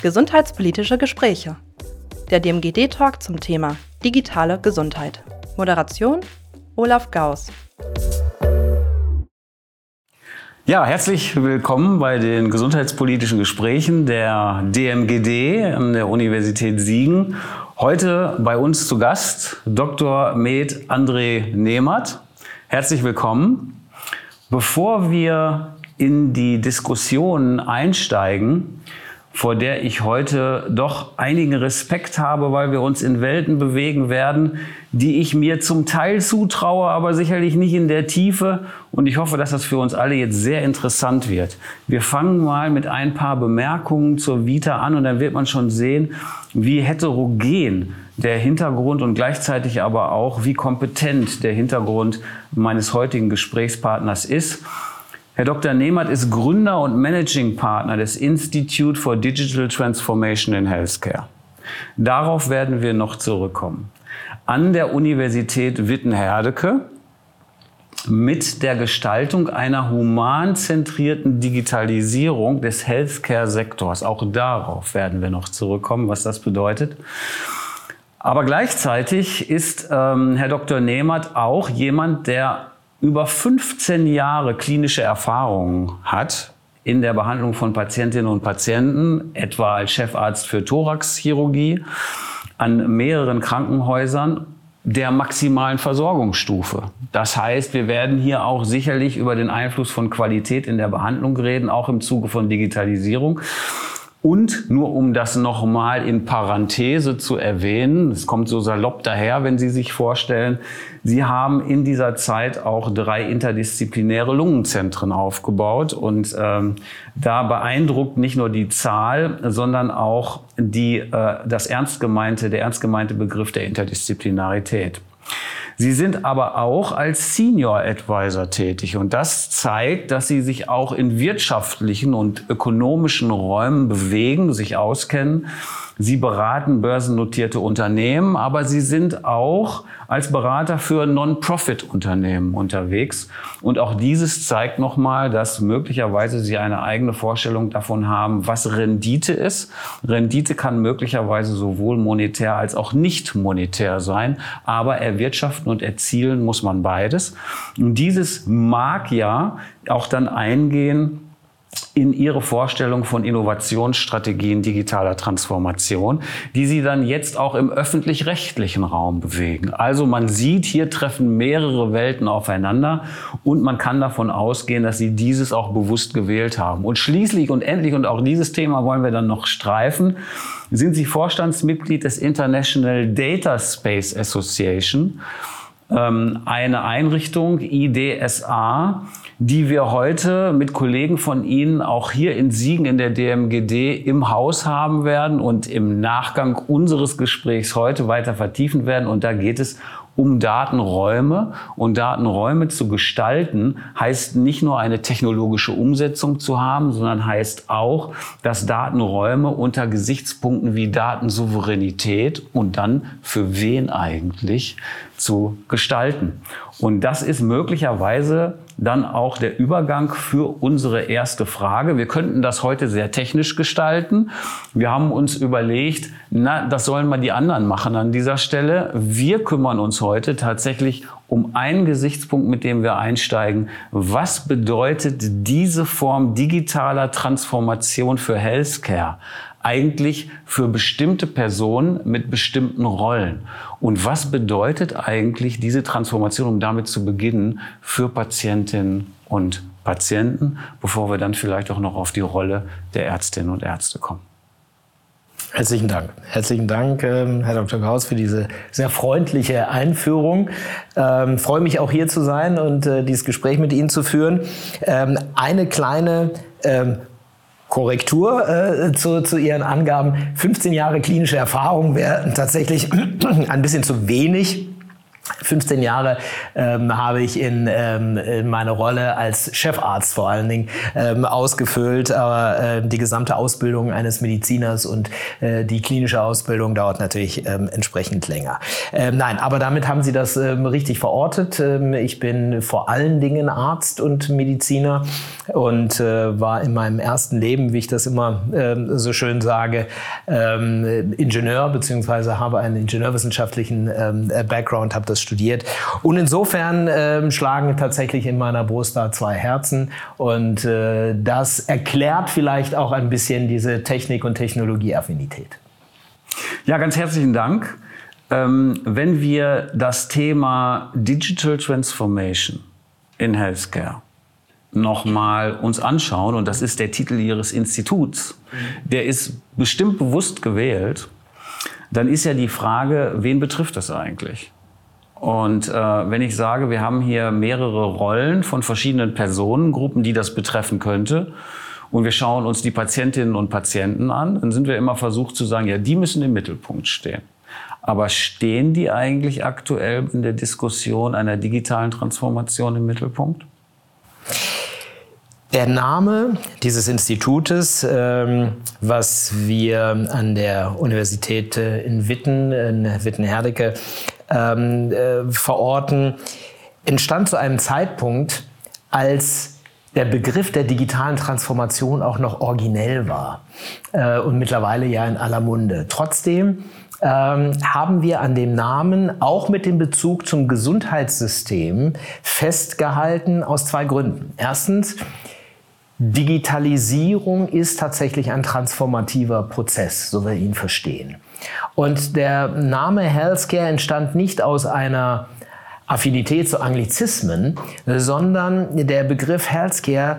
Gesundheitspolitische Gespräche. Der DMGD-Talk zum Thema digitale Gesundheit. Moderation Olaf Gauss. Ja, herzlich willkommen bei den gesundheitspolitischen Gesprächen der DMGD an der Universität Siegen. Heute bei uns zu Gast Dr. Med André Nehmert. Herzlich willkommen. Bevor wir in die Diskussion einsteigen, vor der ich heute doch einigen Respekt habe, weil wir uns in Welten bewegen werden, die ich mir zum Teil zutraue, aber sicherlich nicht in der Tiefe. Und ich hoffe, dass das für uns alle jetzt sehr interessant wird. Wir fangen mal mit ein paar Bemerkungen zur Vita an und dann wird man schon sehen, wie heterogen der Hintergrund und gleichzeitig aber auch, wie kompetent der Hintergrund meines heutigen Gesprächspartners ist. Herr Dr. Nehmert ist Gründer und Managing Partner des Institute for Digital Transformation in Healthcare. Darauf werden wir noch zurückkommen. An der Universität Witten-Herdecke mit der Gestaltung einer humanzentrierten Digitalisierung des Healthcare-Sektors. Auch darauf werden wir noch zurückkommen, was das bedeutet. Aber gleichzeitig ist ähm, Herr Dr. Nehmert auch jemand, der über 15 Jahre klinische Erfahrung hat in der Behandlung von Patientinnen und Patienten, etwa als Chefarzt für Thoraxchirurgie an mehreren Krankenhäusern der maximalen Versorgungsstufe. Das heißt, wir werden hier auch sicherlich über den Einfluss von Qualität in der Behandlung reden, auch im Zuge von Digitalisierung. Und nur um das nochmal in Parenthese zu erwähnen, es kommt so salopp daher, wenn Sie sich vorstellen, Sie haben in dieser Zeit auch drei interdisziplinäre Lungenzentren aufgebaut. Und ähm, da beeindruckt nicht nur die Zahl, sondern auch die, äh, das ernst gemeinte, der ernst gemeinte Begriff der Interdisziplinarität. Sie sind aber auch als Senior Advisor tätig. Und das zeigt, dass Sie sich auch in wirtschaftlichen und ökonomischen Räumen bewegen, sich auskennen. Sie beraten börsennotierte Unternehmen, aber Sie sind auch als Berater für Non-Profit-Unternehmen unterwegs. Und auch dieses zeigt nochmal, dass möglicherweise Sie eine eigene Vorstellung davon haben, was Rendite ist. Rendite kann möglicherweise sowohl monetär als auch nicht monetär sein, aber erwirtschaften und erzielen muss man beides. Und dieses mag ja auch dann eingehen in ihre Vorstellung von Innovationsstrategien digitaler Transformation, die sie dann jetzt auch im öffentlich-rechtlichen Raum bewegen. Also man sieht, hier treffen mehrere Welten aufeinander und man kann davon ausgehen, dass sie dieses auch bewusst gewählt haben. Und schließlich und endlich, und auch dieses Thema wollen wir dann noch streifen, sind sie Vorstandsmitglied des International Data Space Association, ähm, eine Einrichtung, IDSA, die wir heute mit Kollegen von Ihnen auch hier in Siegen in der DMGD im Haus haben werden und im Nachgang unseres Gesprächs heute weiter vertiefen werden. Und da geht es um Datenräume. Und Datenräume zu gestalten heißt nicht nur eine technologische Umsetzung zu haben, sondern heißt auch, dass Datenräume unter Gesichtspunkten wie Datensouveränität und dann für wen eigentlich zu gestalten. Und das ist möglicherweise dann auch der Übergang für unsere erste Frage. Wir könnten das heute sehr technisch gestalten. Wir haben uns überlegt, na, das sollen mal die anderen machen an dieser Stelle. Wir kümmern uns heute tatsächlich um einen Gesichtspunkt, mit dem wir einsteigen. Was bedeutet diese Form digitaler Transformation für Healthcare? Eigentlich für bestimmte Personen mit bestimmten Rollen. Und was bedeutet eigentlich diese Transformation, um damit zu beginnen, für Patientinnen und Patienten, bevor wir dann vielleicht auch noch auf die Rolle der Ärztinnen und Ärzte kommen? Herzlichen Dank. Herzlichen Dank, ähm, Herr Dr. Gauss, für diese sehr freundliche Einführung. Ähm, freue mich auch hier zu sein und äh, dieses Gespräch mit Ihnen zu führen. Ähm, eine kleine ähm, Korrektur äh, zu, zu Ihren Angaben. 15 Jahre klinische Erfahrung wären tatsächlich ein bisschen zu wenig. 15 Jahre ähm, habe ich in, ähm, in meine Rolle als Chefarzt vor allen Dingen ähm, ausgefüllt. Aber äh, die gesamte Ausbildung eines Mediziners und äh, die klinische Ausbildung dauert natürlich ähm, entsprechend länger. Ähm, nein, aber damit haben Sie das ähm, richtig verortet. Ähm, ich bin vor allen Dingen Arzt und Mediziner und äh, war in meinem ersten Leben, wie ich das immer ähm, so schön sage, ähm, Ingenieur beziehungsweise habe einen ingenieurwissenschaftlichen ähm, Background, habe das das studiert. Und insofern äh, schlagen tatsächlich in meiner Brust da zwei Herzen. Und äh, das erklärt vielleicht auch ein bisschen diese Technik- und Technologieaffinität. Ja, ganz herzlichen Dank. Ähm, wenn wir das Thema Digital Transformation in Healthcare nochmal uns anschauen, und das ist der Titel Ihres Instituts, der ist bestimmt bewusst gewählt, dann ist ja die Frage, wen betrifft das eigentlich? Und äh, wenn ich sage, wir haben hier mehrere Rollen von verschiedenen Personengruppen, die das betreffen könnte, und wir schauen uns die Patientinnen und Patienten an, dann sind wir immer versucht zu sagen, ja, die müssen im Mittelpunkt stehen. Aber stehen die eigentlich aktuell in der Diskussion einer digitalen Transformation im Mittelpunkt? Der Name dieses Institutes, ähm, was wir an der Universität äh, in Witten, in Witten-Herdecke, ähm, äh, verorten, entstand zu einem Zeitpunkt, als der Begriff der digitalen Transformation auch noch originell war äh, und mittlerweile ja in aller Munde. Trotzdem ähm, haben wir an dem Namen auch mit dem Bezug zum Gesundheitssystem festgehalten aus zwei Gründen. Erstens, Digitalisierung ist tatsächlich ein transformativer Prozess, so wir ihn verstehen. Und der Name Healthcare entstand nicht aus einer Affinität zu Anglizismen, sondern der Begriff Healthcare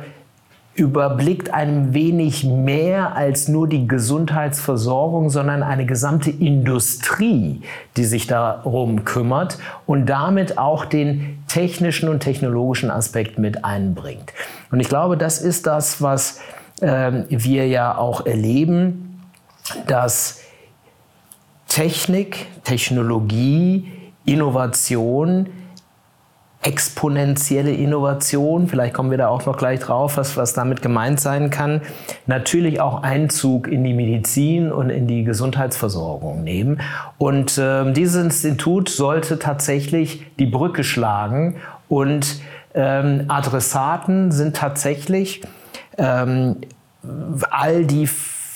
überblickt ein wenig mehr als nur die Gesundheitsversorgung, sondern eine gesamte Industrie, die sich darum kümmert und damit auch den technischen und technologischen Aspekt mit einbringt. Und ich glaube, das ist das, was äh, wir ja auch erleben, dass Technik, Technologie, Innovation, exponentielle Innovation, vielleicht kommen wir da auch noch gleich drauf, was, was damit gemeint sein kann, natürlich auch Einzug in die Medizin und in die Gesundheitsversorgung nehmen. Und äh, dieses Institut sollte tatsächlich die Brücke schlagen und ähm, Adressaten sind tatsächlich ähm, all die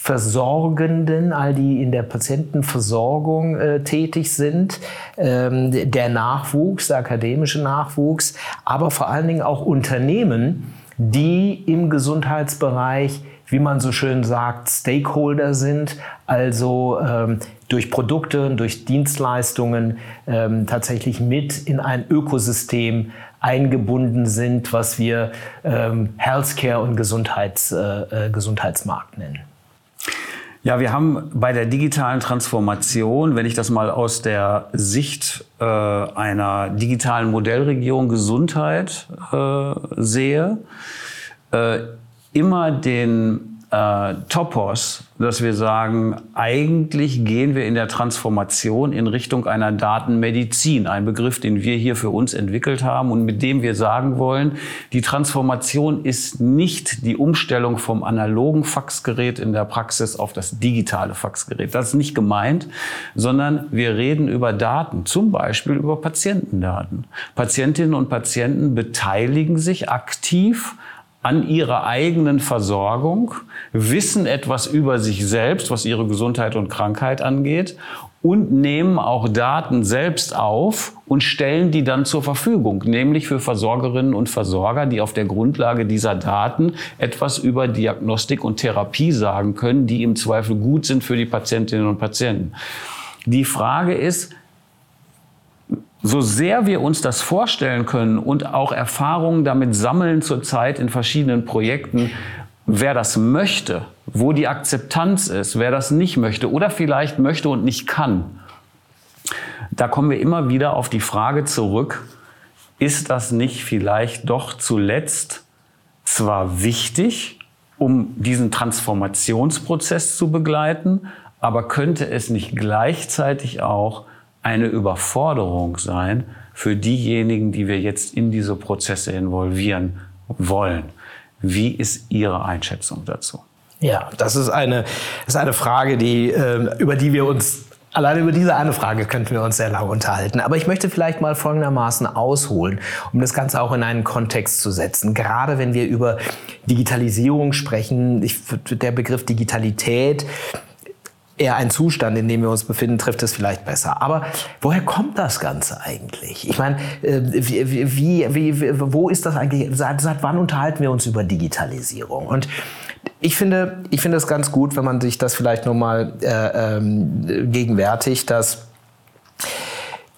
Versorgenden, all die in der Patientenversorgung äh, tätig sind, ähm, der Nachwuchs, der akademische Nachwuchs, aber vor allen Dingen auch Unternehmen, die im Gesundheitsbereich, wie man so schön sagt, Stakeholder sind, also ähm, durch Produkte und durch Dienstleistungen ähm, tatsächlich mit in ein Ökosystem eingebunden sind, was wir ähm, Healthcare und Gesundheits, äh, äh Gesundheitsmarkt nennen. Ja, wir haben bei der digitalen Transformation, wenn ich das mal aus der Sicht äh, einer digitalen Modellregion Gesundheit äh, sehe, äh, immer den äh, Topos, dass wir sagen, eigentlich gehen wir in der Transformation in Richtung einer Datenmedizin, ein Begriff, den wir hier für uns entwickelt haben und mit dem wir sagen wollen, die Transformation ist nicht die Umstellung vom analogen Faxgerät in der Praxis auf das digitale Faxgerät. Das ist nicht gemeint, sondern wir reden über Daten, zum Beispiel über Patientendaten. Patientinnen und Patienten beteiligen sich aktiv an ihrer eigenen Versorgung, wissen etwas über sich selbst, was ihre Gesundheit und Krankheit angeht und nehmen auch Daten selbst auf und stellen die dann zur Verfügung, nämlich für Versorgerinnen und Versorger, die auf der Grundlage dieser Daten etwas über Diagnostik und Therapie sagen können, die im Zweifel gut sind für die Patientinnen und Patienten. Die Frage ist, so sehr wir uns das vorstellen können und auch Erfahrungen damit sammeln zurzeit in verschiedenen Projekten, wer das möchte, wo die Akzeptanz ist, wer das nicht möchte oder vielleicht möchte und nicht kann, da kommen wir immer wieder auf die Frage zurück, ist das nicht vielleicht doch zuletzt zwar wichtig, um diesen Transformationsprozess zu begleiten, aber könnte es nicht gleichzeitig auch eine Überforderung sein, für diejenigen, die wir jetzt in diese Prozesse involvieren wollen. Wie ist Ihre Einschätzung dazu? Ja, das ist eine, ist eine Frage, die, äh, über die wir uns Allein über diese eine Frage könnten wir uns sehr lange unterhalten. Aber ich möchte vielleicht mal folgendermaßen ausholen, um das Ganze auch in einen Kontext zu setzen. Gerade wenn wir über Digitalisierung sprechen, ich, der Begriff Digitalität eher ein Zustand, in dem wir uns befinden, trifft es vielleicht besser. Aber woher kommt das Ganze eigentlich? Ich meine, äh, wie, wie, wie, wo ist das eigentlich? Seit, seit wann unterhalten wir uns über Digitalisierung? Und ich finde, ich finde es ganz gut, wenn man sich das vielleicht nochmal äh, ähm, gegenwärtigt, dass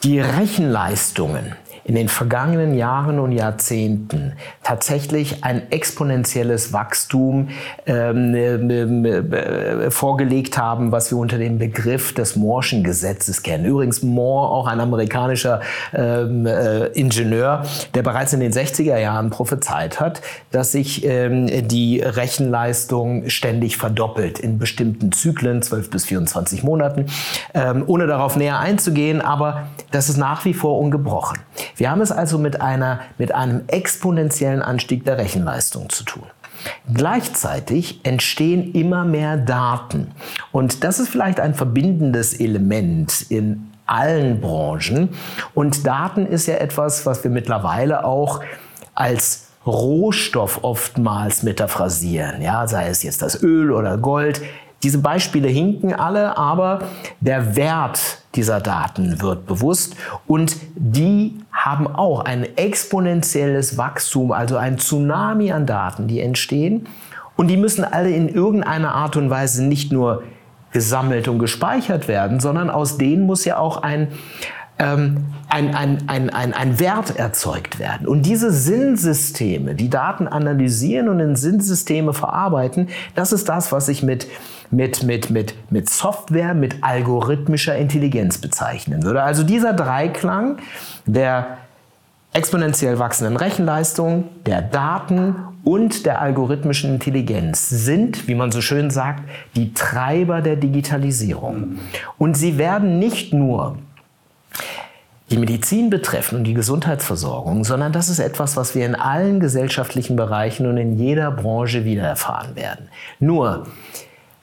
die Rechenleistungen in den vergangenen Jahren und Jahrzehnten tatsächlich ein exponentielles Wachstum ähm, äh, äh, vorgelegt haben, was wir unter dem Begriff des Moore'schen Gesetzes kennen. Übrigens Moore, auch ein amerikanischer ähm, äh, Ingenieur, der bereits in den 60er Jahren prophezeit hat, dass sich ähm, die Rechenleistung ständig verdoppelt in bestimmten Zyklen, 12 bis 24 Monaten, ähm, ohne darauf näher einzugehen, aber das ist nach wie vor ungebrochen. Wir haben es also mit, einer, mit einem exponentiellen Anstieg der Rechenleistung zu tun. Gleichzeitig entstehen immer mehr Daten. Und das ist vielleicht ein verbindendes Element in allen Branchen. Und Daten ist ja etwas, was wir mittlerweile auch als Rohstoff oftmals metaphrasieren. Ja, sei es jetzt das Öl oder Gold. Diese Beispiele hinken alle, aber der Wert dieser Daten wird bewusst und die haben auch ein exponentielles Wachstum, also ein Tsunami an Daten, die entstehen. Und die müssen alle in irgendeiner Art und Weise nicht nur gesammelt und gespeichert werden, sondern aus denen muss ja auch ein, ähm, ein, ein, ein, ein, ein Wert erzeugt werden. Und diese Sinnsysteme, die Daten analysieren und in Sinnsysteme verarbeiten, das ist das, was ich mit mit, mit, mit, mit Software, mit algorithmischer Intelligenz bezeichnen würde. Also dieser Dreiklang der exponentiell wachsenden Rechenleistung, der Daten und der algorithmischen Intelligenz sind, wie man so schön sagt, die Treiber der Digitalisierung. Und sie werden nicht nur die Medizin betreffen und die Gesundheitsversorgung, sondern das ist etwas, was wir in allen gesellschaftlichen Bereichen und in jeder Branche wieder erfahren werden. Nur,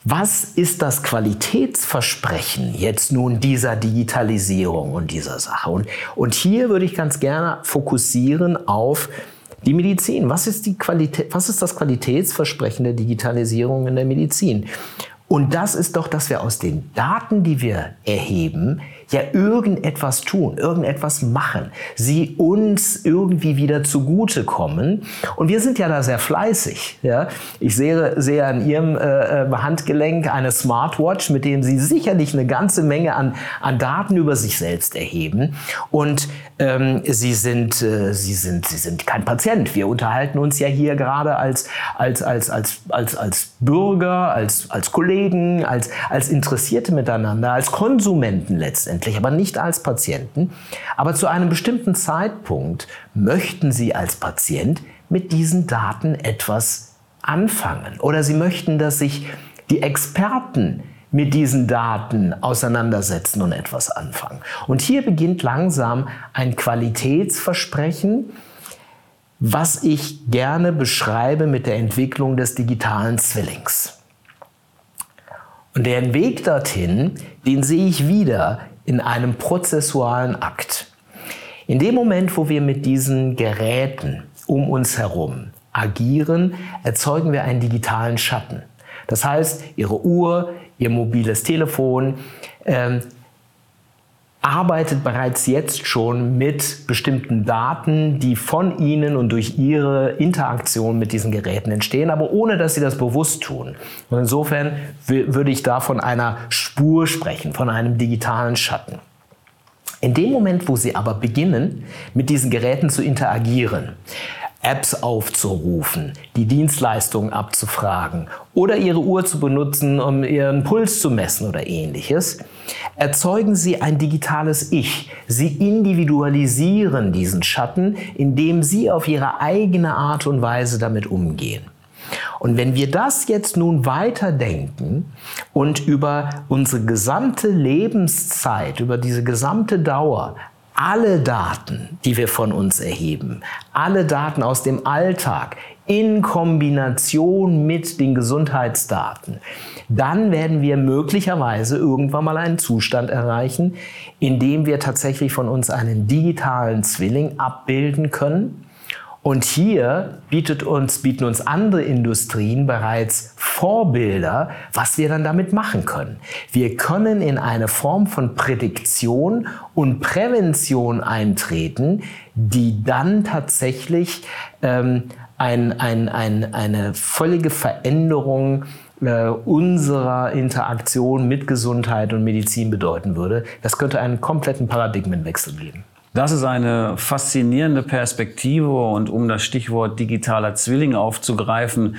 was ist das Qualitätsversprechen jetzt nun dieser Digitalisierung und dieser Sache? Und, und hier würde ich ganz gerne fokussieren auf die Medizin. Was ist, die Qualität, was ist das Qualitätsversprechen der Digitalisierung in der Medizin? Und das ist doch, dass wir aus den Daten, die wir erheben, ja irgendetwas tun, irgendetwas machen, sie uns irgendwie wieder zugutekommen. Und wir sind ja da sehr fleißig. Ja? Ich sehe, sehe an Ihrem äh, äh, Handgelenk eine Smartwatch, mit dem Sie sicherlich eine ganze Menge an, an Daten über sich selbst erheben. Und ähm, Sie, sind, äh, Sie, sind, Sie sind kein Patient. Wir unterhalten uns ja hier gerade als, als, als, als, als, als Bürger, als, als Kollegen, als, als Interessierte miteinander, als Konsumenten letztendlich letztendlich, aber nicht als Patienten. Aber zu einem bestimmten Zeitpunkt möchten Sie als Patient mit diesen Daten etwas anfangen. Oder Sie möchten, dass sich die Experten mit diesen Daten auseinandersetzen und etwas anfangen. Und hier beginnt langsam ein Qualitätsversprechen, was ich gerne beschreibe mit der Entwicklung des digitalen Zwillings. Und den Weg dorthin, den sehe ich wieder in einem prozessualen Akt. In dem Moment, wo wir mit diesen Geräten um uns herum agieren, erzeugen wir einen digitalen Schatten. Das heißt, Ihre Uhr, Ihr mobiles Telefon, ähm, arbeitet bereits jetzt schon mit bestimmten Daten, die von Ihnen und durch Ihre Interaktion mit diesen Geräten entstehen, aber ohne dass Sie das bewusst tun. Und insofern würde ich da von einer Spur sprechen, von einem digitalen Schatten. In dem Moment, wo Sie aber beginnen, mit diesen Geräten zu interagieren, Apps aufzurufen, die Dienstleistungen abzufragen oder Ihre Uhr zu benutzen, um Ihren Puls zu messen oder ähnliches, erzeugen Sie ein digitales Ich. Sie individualisieren diesen Schatten, indem Sie auf Ihre eigene Art und Weise damit umgehen. Und wenn wir das jetzt nun weiterdenken und über unsere gesamte Lebenszeit, über diese gesamte Dauer alle Daten, die wir von uns erheben, alle Daten aus dem Alltag in Kombination mit den Gesundheitsdaten, dann werden wir möglicherweise irgendwann mal einen Zustand erreichen, in dem wir tatsächlich von uns einen digitalen Zwilling abbilden können. Und hier bietet uns, bieten uns andere Industrien bereits Vorbilder, was wir dann damit machen können. Wir können in eine Form von Prädiktion und Prävention eintreten, die dann tatsächlich ähm, ein, ein, ein, eine völlige Veränderung äh, unserer Interaktion mit Gesundheit und Medizin bedeuten würde. Das könnte einen kompletten Paradigmenwechsel geben. Das ist eine faszinierende Perspektive und um das Stichwort digitaler Zwilling aufzugreifen,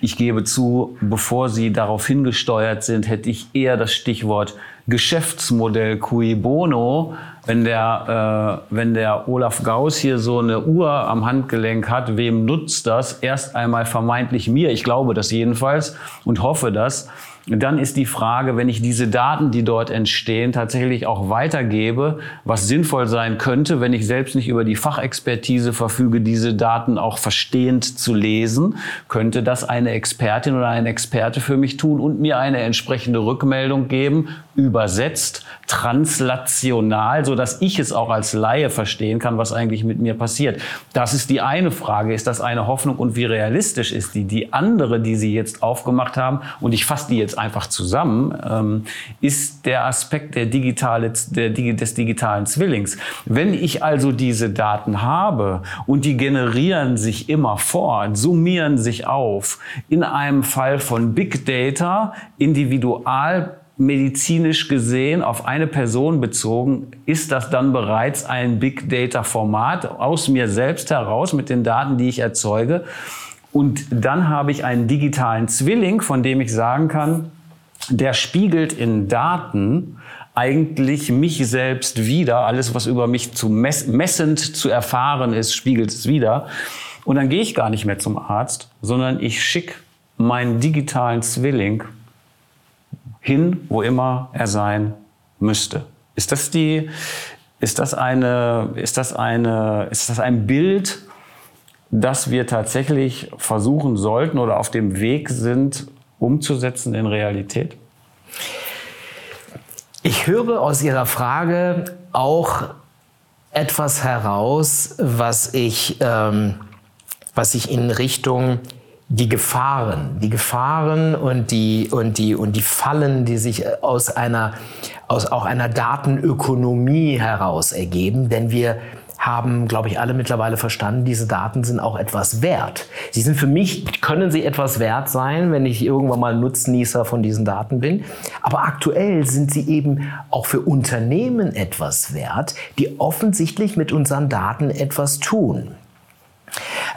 ich gebe zu, bevor Sie darauf hingesteuert sind, hätte ich eher das Stichwort Geschäftsmodell cui bono. Wenn der, äh, wenn der Olaf Gauss hier so eine Uhr am Handgelenk hat, wem nutzt das? Erst einmal vermeintlich mir. Ich glaube das jedenfalls und hoffe das. Dann ist die Frage, wenn ich diese Daten, die dort entstehen, tatsächlich auch weitergebe, was sinnvoll sein könnte, wenn ich selbst nicht über die Fachexpertise verfüge, diese Daten auch verstehend zu lesen, könnte das eine Expertin oder ein Experte für mich tun und mir eine entsprechende Rückmeldung geben, übersetzt, translational, so dass ich es auch als Laie verstehen kann, was eigentlich mit mir passiert. Das ist die eine Frage. Ist das eine Hoffnung und wie realistisch ist die? Die andere, die Sie jetzt aufgemacht haben, und ich fasse die jetzt einfach zusammen, ähm, ist der Aspekt der digitale, der, des digitalen Zwillings. Wenn ich also diese Daten habe und die generieren sich immer fort, summieren sich auf, in einem Fall von Big Data, individual medizinisch gesehen auf eine Person bezogen, ist das dann bereits ein Big Data Format aus mir selbst heraus mit den Daten, die ich erzeuge. Und dann habe ich einen digitalen Zwilling, von dem ich sagen kann, der spiegelt in Daten eigentlich mich selbst wieder. Alles, was über mich zu mess messend zu erfahren ist, spiegelt es wieder. Und dann gehe ich gar nicht mehr zum Arzt, sondern ich schicke meinen digitalen Zwilling hin, wo immer er sein müsste. Ist das die, ist das eine, ist das eine, ist das ein Bild, das wir tatsächlich versuchen sollten oder auf dem Weg sind, umzusetzen in Realität? Ich höre aus Ihrer Frage auch etwas heraus, was ich, ähm, was ich in Richtung die Gefahren, die Gefahren und die, und die, und die Fallen, die sich aus einer, aus auch einer Datenökonomie heraus ergeben, denn wir haben, glaube ich, alle mittlerweile verstanden, diese Daten sind auch etwas wert. Sie sind für mich, können sie etwas wert sein, wenn ich irgendwann mal Nutznießer von diesen Daten bin. Aber aktuell sind sie eben auch für Unternehmen etwas wert, die offensichtlich mit unseren Daten etwas tun.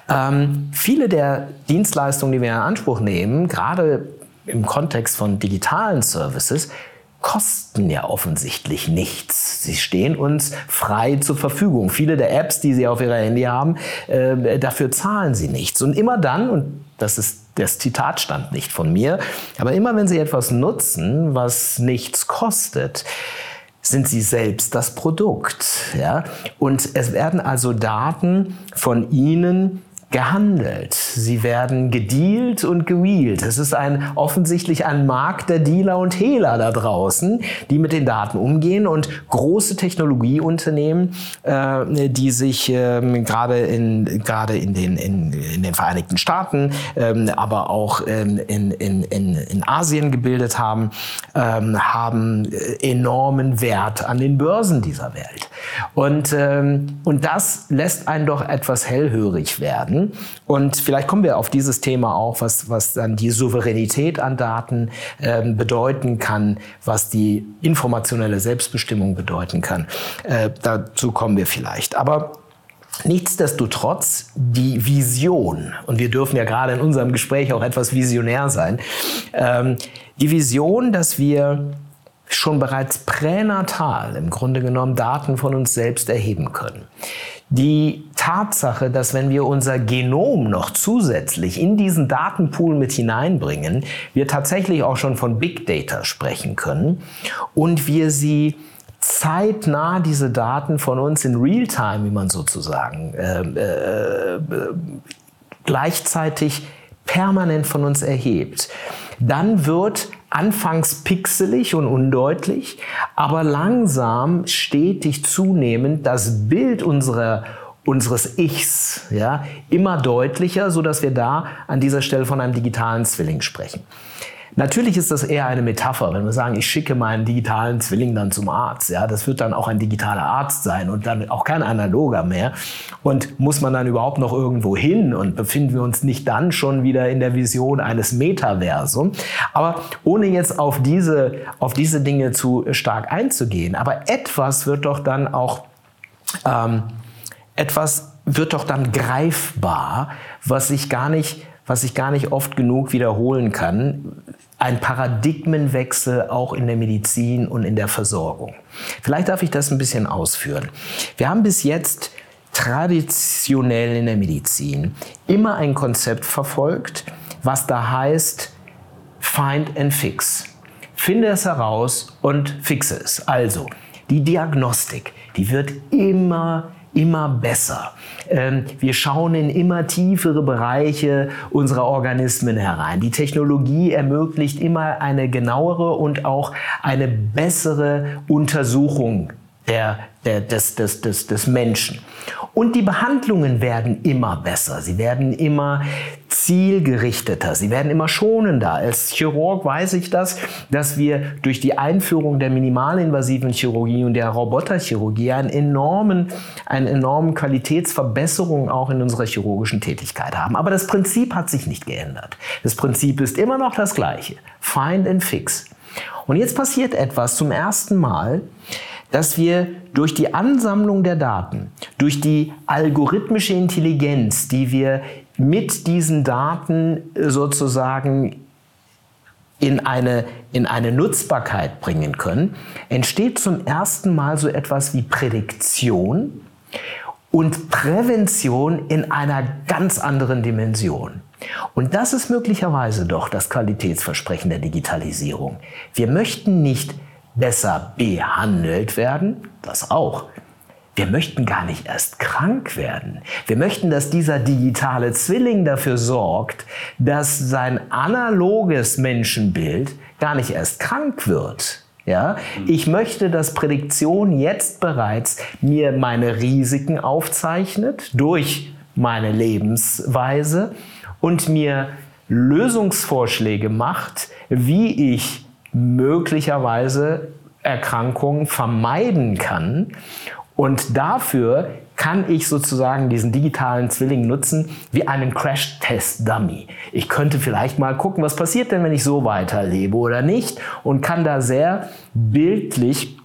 Ähm, viele der Dienstleistungen, die wir in Anspruch nehmen, gerade im Kontext von digitalen Services, kosten ja offensichtlich nichts. Sie stehen uns frei zur Verfügung. Viele der Apps, die Sie auf Ihrer Handy haben, äh, dafür zahlen Sie nichts. Und immer dann, und das ist das Zitat stammt nicht von mir, aber immer wenn Sie etwas nutzen, was nichts kostet, sind sie selbst das Produkt. Ja? Und es werden also Daten von ihnen gehandelt. Sie werden gedealt und gewheelt. Es ist ein, offensichtlich ein Markt der Dealer und Hehler da draußen, die mit den Daten umgehen und große Technologieunternehmen, äh, die sich ähm, gerade in, gerade in den, in, in den Vereinigten Staaten, ähm, aber auch ähm, in, in, in, in Asien gebildet haben, ähm, haben enormen Wert an den Börsen dieser Welt. Und, ähm, und das lässt einen doch etwas hellhörig werden und vielleicht kommen wir auf dieses Thema auch, was, was dann die Souveränität an Daten ähm, bedeuten kann, was die informationelle Selbstbestimmung bedeuten kann. Äh, dazu kommen wir vielleicht. Aber Nichtsdestotrotz die Vision, und wir dürfen ja gerade in unserem Gespräch auch etwas visionär sein, ähm, die Vision, dass wir schon bereits pränatal im Grunde genommen Daten von uns selbst erheben können. Die Tatsache, dass wenn wir unser Genom noch zusätzlich in diesen Datenpool mit hineinbringen, wir tatsächlich auch schon von Big Data sprechen können und wir sie zeitnah diese Daten von uns in Realtime, wie man sozusagen, äh, äh, gleichzeitig permanent von uns erhebt, dann wird anfangs pixelig und undeutlich, aber langsam, stetig zunehmend das Bild unserer unseres Ichs ja, immer deutlicher, so dass wir da an dieser Stelle von einem digitalen Zwilling sprechen. Natürlich ist das eher eine Metapher, wenn wir sagen, ich schicke meinen digitalen Zwilling dann zum Arzt. Ja, das wird dann auch ein digitaler Arzt sein und dann auch kein analoger mehr. Und muss man dann überhaupt noch irgendwo hin und befinden wir uns nicht dann schon wieder in der Vision eines Metaversum? Aber ohne jetzt auf diese, auf diese Dinge zu stark einzugehen, aber etwas wird doch dann auch, ähm, etwas wird doch dann greifbar, was ich gar nicht was ich gar nicht oft genug wiederholen kann, ein Paradigmenwechsel auch in der Medizin und in der Versorgung. Vielleicht darf ich das ein bisschen ausführen. Wir haben bis jetzt traditionell in der Medizin immer ein Konzept verfolgt, was da heißt Find and Fix. Finde es heraus und fixe es. Also, die Diagnostik, die wird immer immer besser. Ähm, wir schauen in immer tiefere Bereiche unserer Organismen herein. Die Technologie ermöglicht immer eine genauere und auch eine bessere Untersuchung der, der, des, des, des, des Menschen. Und die Behandlungen werden immer besser, sie werden immer zielgerichteter, sie werden immer schonender. Als Chirurg weiß ich das, dass wir durch die Einführung der minimalinvasiven Chirurgie und der Roboterchirurgie einen enormen, eine enorme Qualitätsverbesserung auch in unserer chirurgischen Tätigkeit haben. Aber das Prinzip hat sich nicht geändert. Das Prinzip ist immer noch das gleiche. Find and fix. Und jetzt passiert etwas zum ersten Mal, dass wir durch die Ansammlung der Daten, durch die algorithmische Intelligenz, die wir mit diesen Daten sozusagen in eine, in eine Nutzbarkeit bringen können, entsteht zum ersten Mal so etwas wie Prädiktion und Prävention in einer ganz anderen Dimension. Und das ist möglicherweise doch das Qualitätsversprechen der Digitalisierung. Wir möchten nicht besser behandelt werden, das auch. Wir möchten gar nicht erst krank werden. Wir möchten, dass dieser digitale Zwilling dafür sorgt, dass sein analoges Menschenbild gar nicht erst krank wird. Ja, ich möchte, dass Prädiktion jetzt bereits mir meine Risiken aufzeichnet durch meine Lebensweise und mir Lösungsvorschläge macht, wie ich möglicherweise Erkrankungen vermeiden kann. Und dafür kann ich sozusagen diesen digitalen Zwilling nutzen wie einen Crash-Test-Dummy. Ich könnte vielleicht mal gucken, was passiert denn, wenn ich so weiterlebe oder nicht und kann da sehr bildlich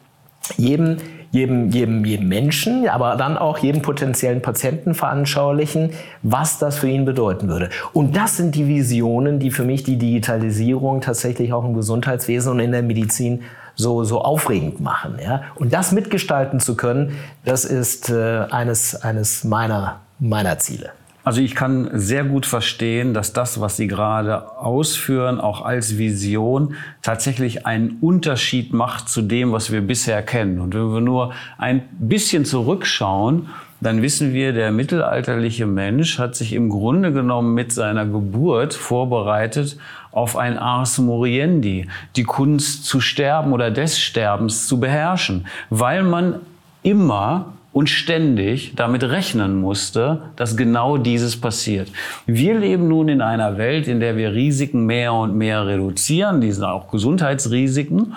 jedem jedem, jedem, jedem Menschen, aber dann auch jedem potenziellen Patienten veranschaulichen, was das für ihn bedeuten würde. Und das sind die Visionen, die für mich die Digitalisierung tatsächlich auch im Gesundheitswesen und in der Medizin so, so aufregend machen. Ja? Und das mitgestalten zu können, das ist äh, eines, eines meiner, meiner Ziele. Also ich kann sehr gut verstehen, dass das, was Sie gerade ausführen, auch als Vision tatsächlich einen Unterschied macht zu dem, was wir bisher kennen. Und wenn wir nur ein bisschen zurückschauen, dann wissen wir, der mittelalterliche Mensch hat sich im Grunde genommen mit seiner Geburt vorbereitet auf ein Ars Moriendi, die Kunst zu sterben oder des Sterbens zu beherrschen, weil man immer und ständig damit rechnen musste, dass genau dieses passiert. Wir leben nun in einer Welt, in der wir Risiken mehr und mehr reduzieren, die sind auch Gesundheitsrisiken,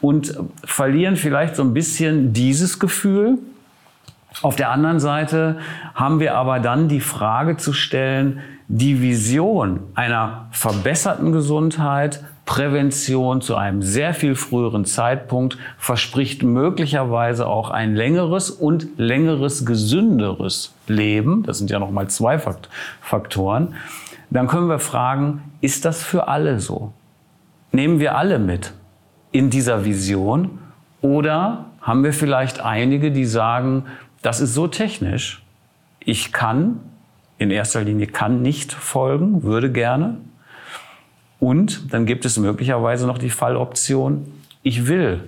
und verlieren vielleicht so ein bisschen dieses Gefühl. Auf der anderen Seite haben wir aber dann die Frage zu stellen, die Vision einer verbesserten Gesundheit Prävention zu einem sehr viel früheren Zeitpunkt verspricht möglicherweise auch ein längeres und längeres gesünderes Leben. Das sind ja noch mal zwei Faktoren. Dann können wir fragen, ist das für alle so? Nehmen wir alle mit in dieser Vision oder haben wir vielleicht einige, die sagen, das ist so technisch, ich kann, in erster Linie kann nicht folgen, würde gerne, und dann gibt es möglicherweise noch die Falloption, ich will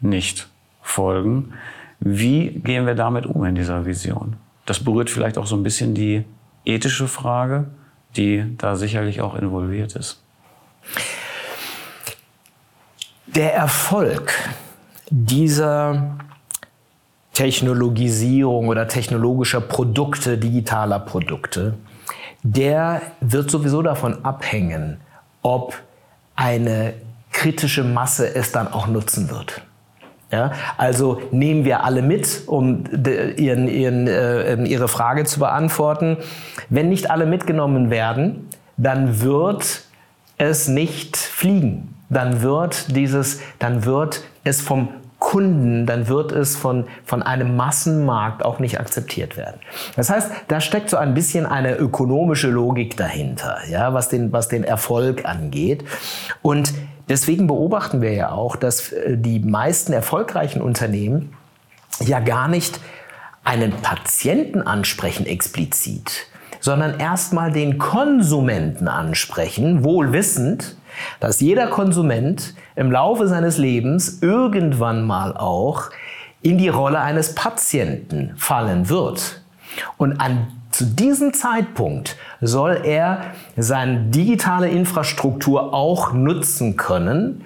nicht folgen. Wie gehen wir damit um in dieser Vision? Das berührt vielleicht auch so ein bisschen die ethische Frage, die da sicherlich auch involviert ist. Der Erfolg dieser Technologisierung oder technologischer Produkte, digitaler Produkte, der wird sowieso davon abhängen, ob eine kritische Masse es dann auch nutzen wird. Ja, also nehmen wir alle mit, um ihren, ihren, äh, ihre Frage zu beantworten. Wenn nicht alle mitgenommen werden, dann wird es nicht fliegen. Dann wird dieses, dann wird es vom Kunden, dann wird es von, von einem Massenmarkt auch nicht akzeptiert werden. Das heißt, da steckt so ein bisschen eine ökonomische Logik dahinter, ja, was den, was den Erfolg angeht. Und deswegen beobachten wir ja auch, dass äh, die meisten erfolgreichen Unternehmen ja gar nicht einen Patienten ansprechen explizit, sondern erstmal den Konsumenten ansprechen, wohl wissend, dass jeder Konsument im Laufe seines Lebens irgendwann mal auch in die Rolle eines Patienten fallen wird. Und an zu diesem Zeitpunkt soll er seine digitale Infrastruktur auch nutzen können,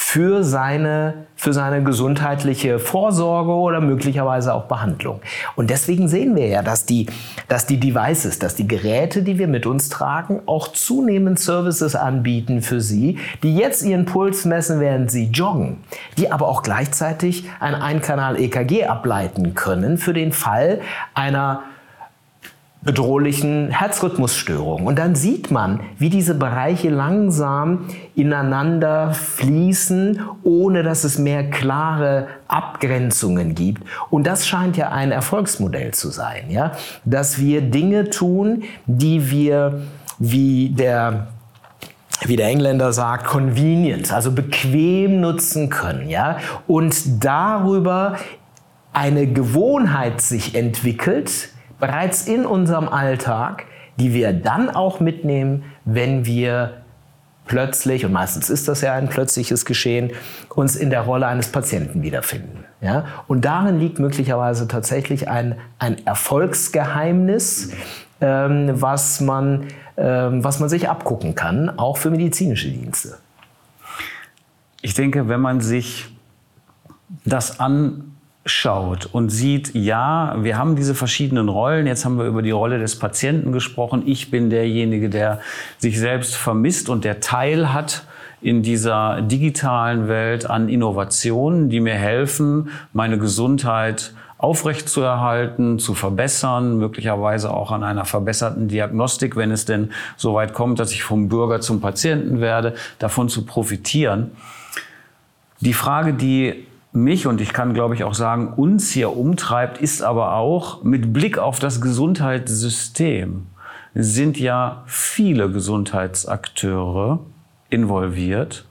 für seine, für seine gesundheitliche Vorsorge oder möglicherweise auch Behandlung. Und deswegen sehen wir ja, dass die, dass die Devices, dass die Geräte, die wir mit uns tragen, auch zunehmend Services anbieten für Sie, die jetzt Ihren Puls messen, während Sie joggen, die aber auch gleichzeitig ein Einkanal-EKG ableiten können für den Fall einer bedrohlichen Herzrhythmusstörungen. Und dann sieht man, wie diese Bereiche langsam ineinander fließen, ohne dass es mehr klare Abgrenzungen gibt. Und das scheint ja ein Erfolgsmodell zu sein, ja? dass wir Dinge tun, die wir, wie der wie der Engländer sagt, convenient, also bequem nutzen können, ja, und darüber eine Gewohnheit sich entwickelt, bereits in unserem Alltag, die wir dann auch mitnehmen, wenn wir plötzlich, und meistens ist das ja ein plötzliches Geschehen, uns in der Rolle eines Patienten wiederfinden. Ja? Und darin liegt möglicherweise tatsächlich ein, ein Erfolgsgeheimnis, ähm, was, man, ähm, was man sich abgucken kann, auch für medizinische Dienste. Ich denke, wenn man sich das an schaut und sieht, ja, wir haben diese verschiedenen Rollen. Jetzt haben wir über die Rolle des Patienten gesprochen. Ich bin derjenige, der sich selbst vermisst und der Teil hat in dieser digitalen Welt an Innovationen, die mir helfen, meine Gesundheit aufrechtzuerhalten, zu verbessern, möglicherweise auch an einer verbesserten Diagnostik, wenn es denn so weit kommt, dass ich vom Bürger zum Patienten werde, davon zu profitieren. Die Frage, die mich und ich kann, glaube ich, auch sagen, uns hier umtreibt, ist aber auch mit Blick auf das Gesundheitssystem sind ja viele Gesundheitsakteure involviert.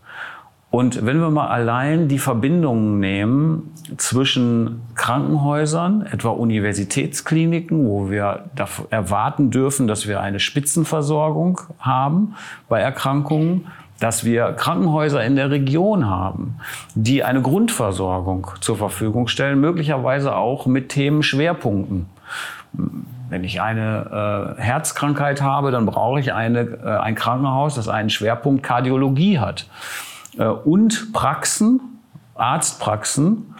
Und wenn wir mal allein die Verbindungen nehmen zwischen Krankenhäusern, etwa Universitätskliniken, wo wir erwarten dürfen, dass wir eine Spitzenversorgung haben bei Erkrankungen, dass wir Krankenhäuser in der Region haben, die eine Grundversorgung zur Verfügung stellen, möglicherweise auch mit Themenschwerpunkten. Wenn ich eine äh, Herzkrankheit habe, dann brauche ich eine, äh, ein Krankenhaus, das einen Schwerpunkt Kardiologie hat. Äh, und Praxen, Arztpraxen,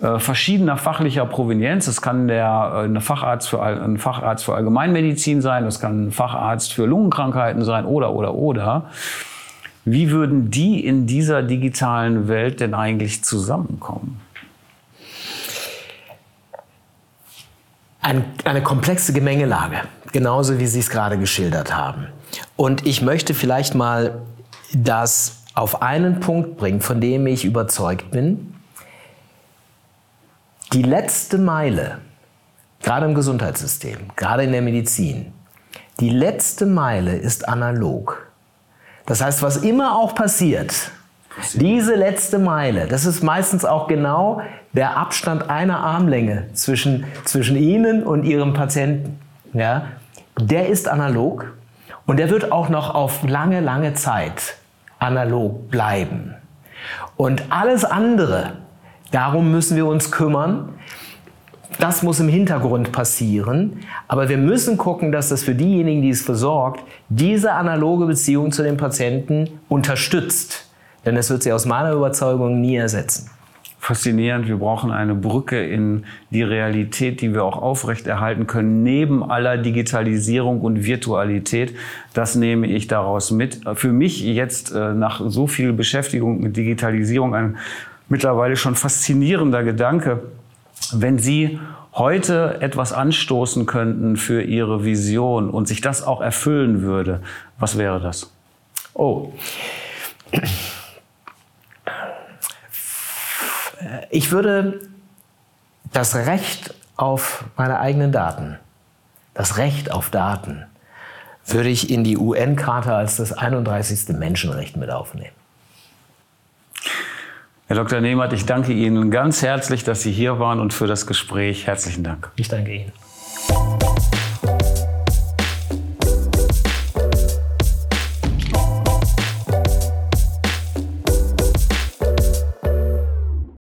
äh, verschiedener fachlicher Provenienz. Das kann der, äh, eine Facharzt für, ein Facharzt für Allgemeinmedizin sein, das kann ein Facharzt für Lungenkrankheiten sein oder, oder, oder wie würden die in dieser digitalen Welt denn eigentlich zusammenkommen? Ein, eine komplexe Gemengelage, genauso wie Sie es gerade geschildert haben. Und ich möchte vielleicht mal das auf einen Punkt bringen, von dem ich überzeugt bin. Die letzte Meile, gerade im Gesundheitssystem, gerade in der Medizin, die letzte Meile ist analog. Das heißt, was immer auch passiert, diese letzte Meile, das ist meistens auch genau der Abstand einer Armlänge zwischen, zwischen Ihnen und Ihrem Patienten. Ja, der ist analog und der wird auch noch auf lange, lange Zeit analog bleiben. Und alles andere, Darum müssen wir uns kümmern. Das muss im Hintergrund passieren. Aber wir müssen gucken, dass das für diejenigen, die es versorgt, diese analoge Beziehung zu den Patienten unterstützt. Denn es wird sie aus meiner Überzeugung nie ersetzen faszinierend. Wir brauchen eine Brücke in die Realität, die wir auch aufrechterhalten können, neben aller Digitalisierung und Virtualität. Das nehme ich daraus mit. Für mich jetzt äh, nach so viel Beschäftigung mit Digitalisierung ein mittlerweile schon faszinierender Gedanke. Wenn Sie heute etwas anstoßen könnten für Ihre Vision und sich das auch erfüllen würde, was wäre das? Oh. Ich würde das Recht auf meine eigenen Daten, das Recht auf Daten, würde ich in die UN-Charta als das 31. Menschenrecht mit aufnehmen. Herr Dr. Nehmert, ich danke Ihnen ganz herzlich, dass Sie hier waren und für das Gespräch. Herzlichen Dank. Ich danke Ihnen.